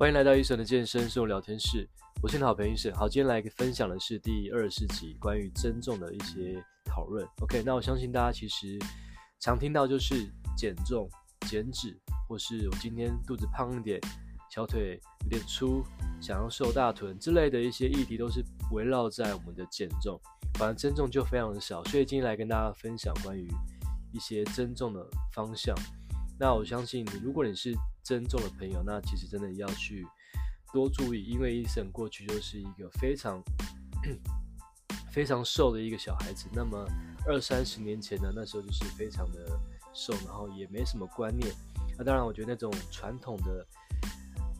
欢迎来到医生的健身生活聊天室，我是你的好朋友医生。好，今天来分享的是第二十集关于增重的一些讨论。OK，那我相信大家其实常听到就是减重、减脂，或是我今天肚子胖一点，小腿有点粗，想要瘦大臀之类的一些议题，都是围绕在我们的减重，反而增重就非常的少。所以今天来跟大家分享关于一些增重的方向。那我相信，如果你是尊重的朋友，那其实真的要去多注意，因为医生过去就是一个非常非常瘦的一个小孩子。那么二三十年前呢，那时候就是非常的瘦，然后也没什么观念。那当然，我觉得那种传统的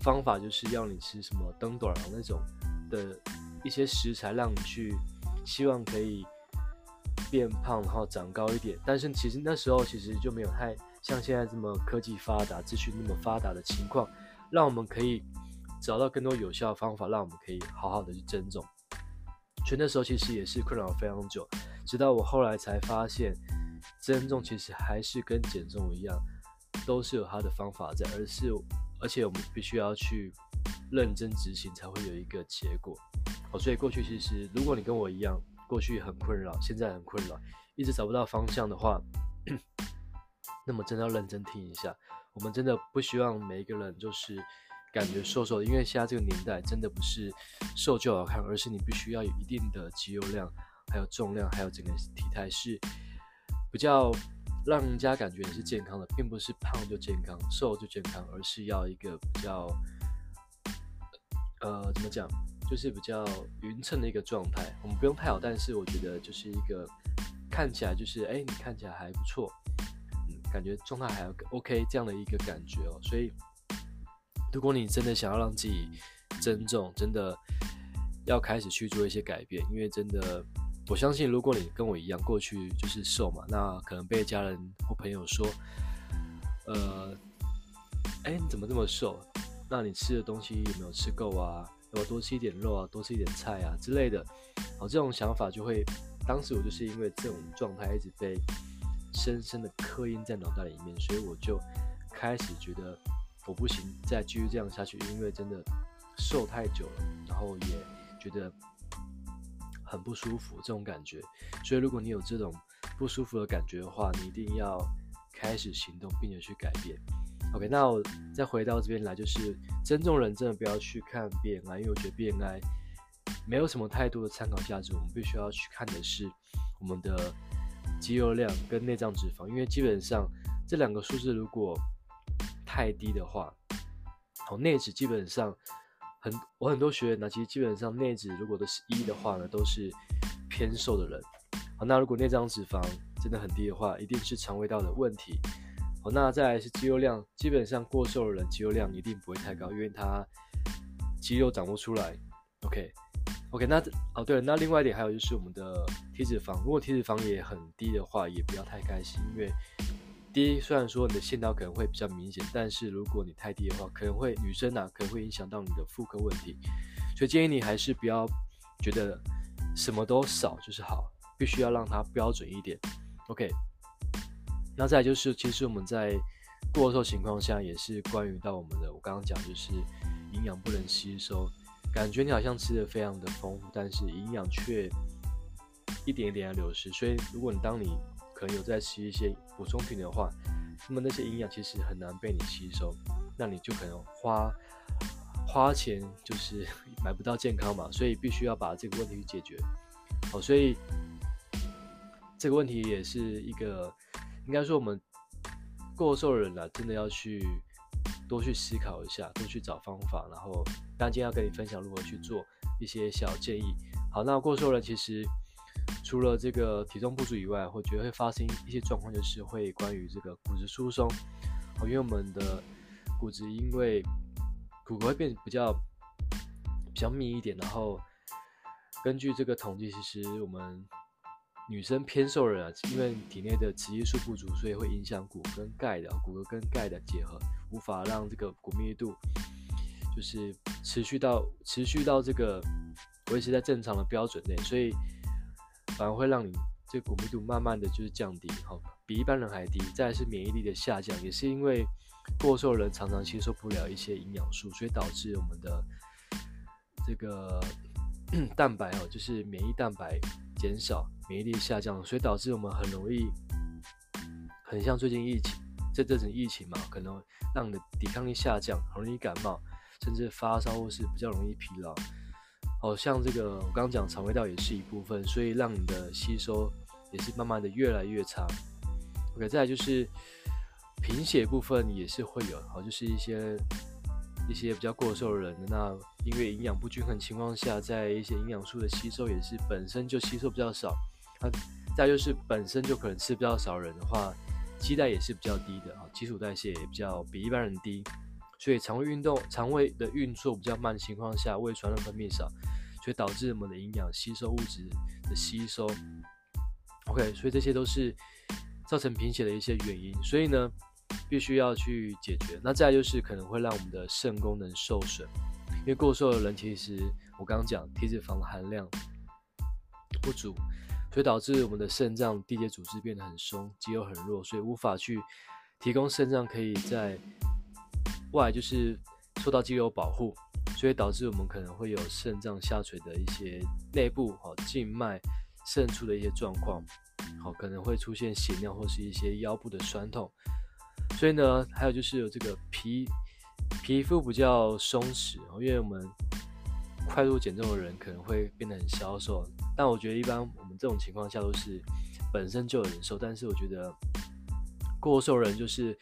方法就是要你吃什么灯短啊那种的一些食材，让你去希望可以变胖，然后长高一点。但是其实那时候其实就没有太。像现在这么科技发达、资讯那么发达的情况，让我们可以找到更多有效的方法，让我们可以好好的去增重。所以那时候其实也是困扰非常久，直到我后来才发现，增重其实还是跟减重一样，都是有它的方法在，而是而且我们必须要去认真执行，才会有一个结果。哦，所以过去其实如果你跟我一样，过去很困扰，现在很困扰，一直找不到方向的话。那么真的要认真听一下，我们真的不希望每一个人就是感觉瘦瘦的，因为现在这个年代真的不是瘦就好看，而是你必须要有一定的肌肉量，还有重量，还有整个体态是比较让人家感觉你是健康的，并不是胖就健康，瘦就健康，而是要一个比较呃怎么讲，就是比较匀称的一个状态。我们不用太好，但是我觉得就是一个看起来就是哎，你看起来还不错。感觉状态还 OK，这样的一个感觉哦。所以，如果你真的想要让自己增重，真的要开始去做一些改变。因为真的，我相信，如果你跟我一样，过去就是瘦嘛，那可能被家人或朋友说，呃，哎，你怎么这么瘦？那你吃的东西有没有吃够啊？要要多吃一点肉啊，多吃一点菜啊之类的。好，这种想法就会，当时我就是因为这种状态一直被。深深的刻印在脑袋里面，所以我就开始觉得我不行，再继续这样下去，因为真的瘦太久了，然后也觉得很不舒服这种感觉。所以如果你有这种不舒服的感觉的话，你一定要开始行动，并且去改变。OK，那我再回到这边来，就是尊重人真的不要去看 BMI，因为我觉得 BMI 没有什么太多的参考价值，我们必须要去看的是我们的。肌肉量跟内脏脂肪，因为基本上这两个数字如果太低的话，好，内脂基本上很，我很多学员呢，其实基本上内脂如果都是一的话呢，都是偏瘦的人。好，那如果内脏脂肪真的很低的话，一定是肠胃道的问题。好，那再来是肌肉量，基本上过瘦的人肌肉量一定不会太高，因为他肌肉长不出来。OK。OK，那哦对了，那另外一点还有就是我们的体脂肪，如果体脂肪也很低的话，也不要太开心，因为低虽然说你的线条可能会比较明显，但是如果你太低的话，可能会女生啊可能会影响到你的妇科问题，所以建议你还是不要觉得什么都少就是好，必须要让它标准一点。OK，那再就是其实我们在过瘦情况下也是关于到我们的，我刚刚讲就是营养不能吸收。感觉你好像吃的非常的丰富，但是营养却一点一点的流失。所以，如果你当你可能有在吃一些补充品的话，那么那些营养其实很难被你吸收，那你就可能花花钱就是 买不到健康嘛。所以必须要把这个问题解决。好，所以这个问题也是一个应该说我们过瘦的人啊，真的要去。多去思考一下，多去找方法，然后，当然今天要跟你分享如何去做一些小建议。好，那过瘦人其实除了这个体重不足以外，我觉得会发生一些状况，就是会关于这个骨质疏松。好，因为我们的骨质因为骨骼会变比较比较密一点，然后根据这个统计，其实我们女生偏瘦人啊，因为体内的雌激素不足，所以会影响骨跟钙的骨骼跟钙的结合。无法让这个骨密度就是持续到持续到这个维持在正常的标准内，所以反而会让你这骨密度慢慢的就是降低，哈，比一般人还低。再来是免疫力的下降，也是因为过瘦人常常吸收不了一些营养素，所以导致我们的这个 蛋白哦，就是免疫蛋白减少，免疫力下降，所以导致我们很容易，很像最近疫情，这这种疫情嘛，可能让你的抵抗力下降，很容易感冒，甚至发烧或是比较容易疲劳。好像这个我刚刚讲肠胃道也是一部分，所以让你的吸收也是慢慢的越来越差。OK，再来就是贫血部分也是会有，好，就是一些一些比较过瘦的人，那因为营养不均衡情况下，在一些营养素的吸收也是本身就吸收比较少。那再就是本身就可能吃比较少人的话，期待也是比较低的啊，基础代谢也比较比一般人低。所以肠胃运动、肠胃的运作比较慢的情况下，胃酸的分泌少，所以导致我们的营养吸收物质的吸收。OK，所以这些都是造成贫血的一些原因。所以呢，必须要去解决。那再就是可能会让我们的肾功能受损，因为过瘦的人其实我刚刚讲体脂肪含量不足，所以导致我们的肾脏缔结组织变得很松，肌肉很弱，所以无法去提供肾脏可以在外就是受到肌肉保护，所以导致我们可能会有肾脏下垂的一些内部哈静脉渗出的一些状况，好可能会出现血尿或是一些腰部的酸痛。所以呢，还有就是有这个皮皮肤比较松弛，因为我们快速减重的人可能会变得很消瘦，但我觉得一般我们这种情况下都是本身就有人瘦，但是我觉得过瘦人就是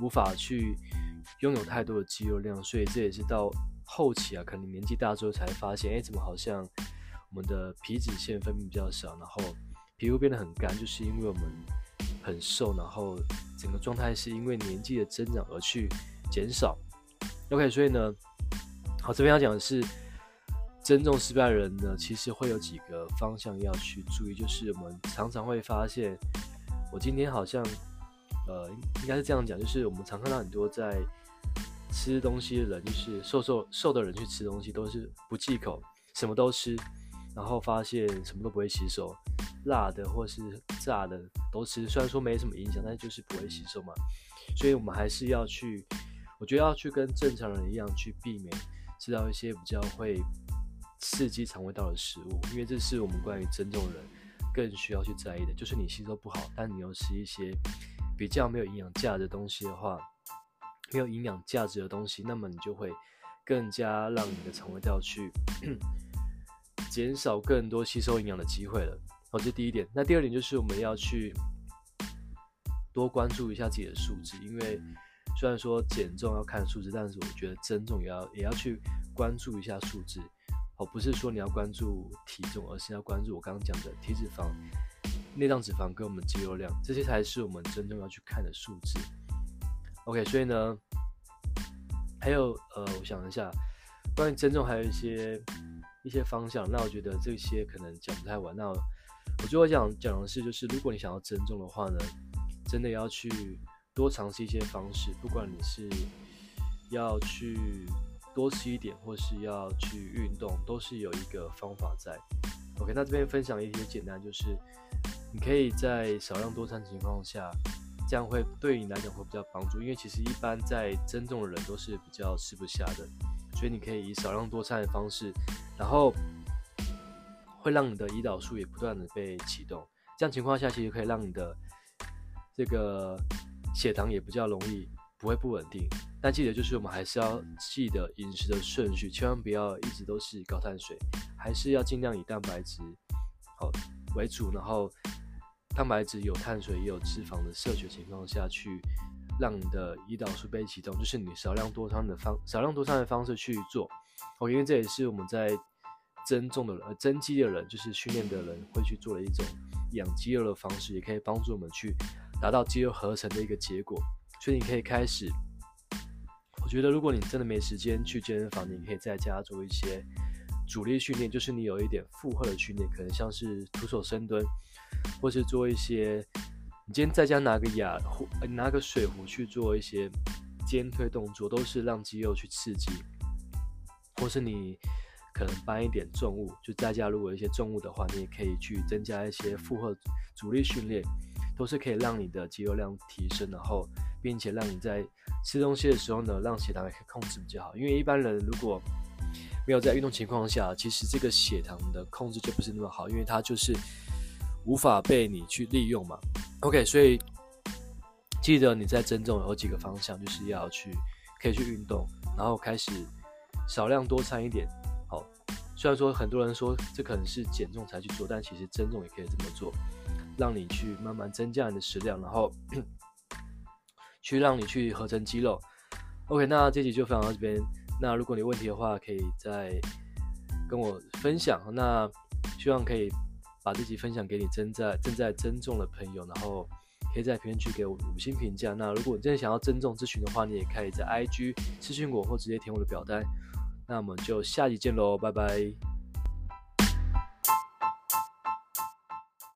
无法去。拥有太多的肌肉量，所以这也是到后期啊，可能年纪大之后才发现，哎，怎么好像我们的皮脂腺分泌比较少，然后皮肤变得很干，就是因为我们很瘦，然后整个状态是因为年纪的增长而去减少。OK，所以呢，好，这边要讲的是增重失败的人呢，其实会有几个方向要去注意，就是我们常常会发现，我今天好像，呃，应该是这样讲，就是我们常看到很多在吃东西的人，就是瘦瘦瘦的人去吃东西都是不忌口，什么都吃，然后发现什么都不会吸收，辣的或是炸的都吃，虽然说没什么影响，但是就是不会吸收嘛。所以我们还是要去，我觉得要去跟正常人一样去避免吃到一些比较会刺激肠胃道的食物，因为这是我们关于增重人更需要去在意的，就是你吸收不好，但你又吃一些比较没有营养价值的东西的话。没有营养价值的东西，那么你就会更加让你的肠胃道去 减少更多吸收营养的机会了。好，这第一点。那第二点就是我们要去多关注一下自己的数字，因为虽然说减重要看数字，但是我觉得增重也要也要去关注一下数字。不是说你要关注体重，而是要关注我刚刚讲的体脂肪、内脏脂肪跟我们肌肉量，这些才是我们真正要去看的数字。OK，所以呢，还有呃，我想一下，关于增重还有一些一些方向。那我觉得这些可能讲不太完。那我最后讲讲的是，就是如果你想要增重的话呢，真的要去多尝试一些方式，不管你是要去多吃一点，或是要去运动，都是有一个方法在。OK，那这边分享一些简单，就是你可以在少量多餐情况下。这样会对你来讲会比较帮助，因为其实一般在增重的人都是比较吃不下的，所以你可以以少量多餐的方式，然后会让你的胰岛素也不断的被启动，这样情况下其实可以让你的这个血糖也比较容易不会不稳定。但记得就是我们还是要记得饮食的顺序，千万不要一直都是高碳水，还是要尽量以蛋白质好为主，然后。蛋白质有碳水也有脂肪的摄取情况下去，让你的胰岛素被启动，就是你少量多餐的方少量多餐的方式去做。哦，因为这也是我们在增重的人、呃、增肌的人，就是训练的人会去做的一种养肌肉的方式，也可以帮助我们去达到肌肉合成的一个结果。所以你可以开始，我觉得如果你真的没时间去健身房，你可以在家做一些阻力训练，就是你有一点负荷的训练，可能像是徒手深蹲。或是做一些，你今天在家拿个哑壶，拿个水壶去做一些肩推动作，都是让肌肉去刺激。或是你可能搬一点重物，就在家如果有一些重物的话，你也可以去增加一些负荷阻力训练，都是可以让你的肌肉量提升，然后并且让你在吃东西的时候呢，让血糖也可以控制比较好。因为一般人如果没有在运动情况下，其实这个血糖的控制就不是那么好，因为它就是无法被你去利用嘛。OK，所以记得你在增重有几个方向，就是要去可以去运动，然后开始少量多餐一点。好虽然说很多人说这可能是减重才去做，但其实增重也可以这么做，让你去慢慢增加你的食量，然后 去让你去合成肌肉。OK，那这集就分享到这边。那如果你有问题的话，可以再跟我分享。那希望可以把这集分享给你正在正在增重的朋友，然后可以在评论区给我五星评价。那如果你真的想要增重咨询的话，你也可以在 IG 咨询我，或直接填我的表单。那我们就下集见喽，拜拜。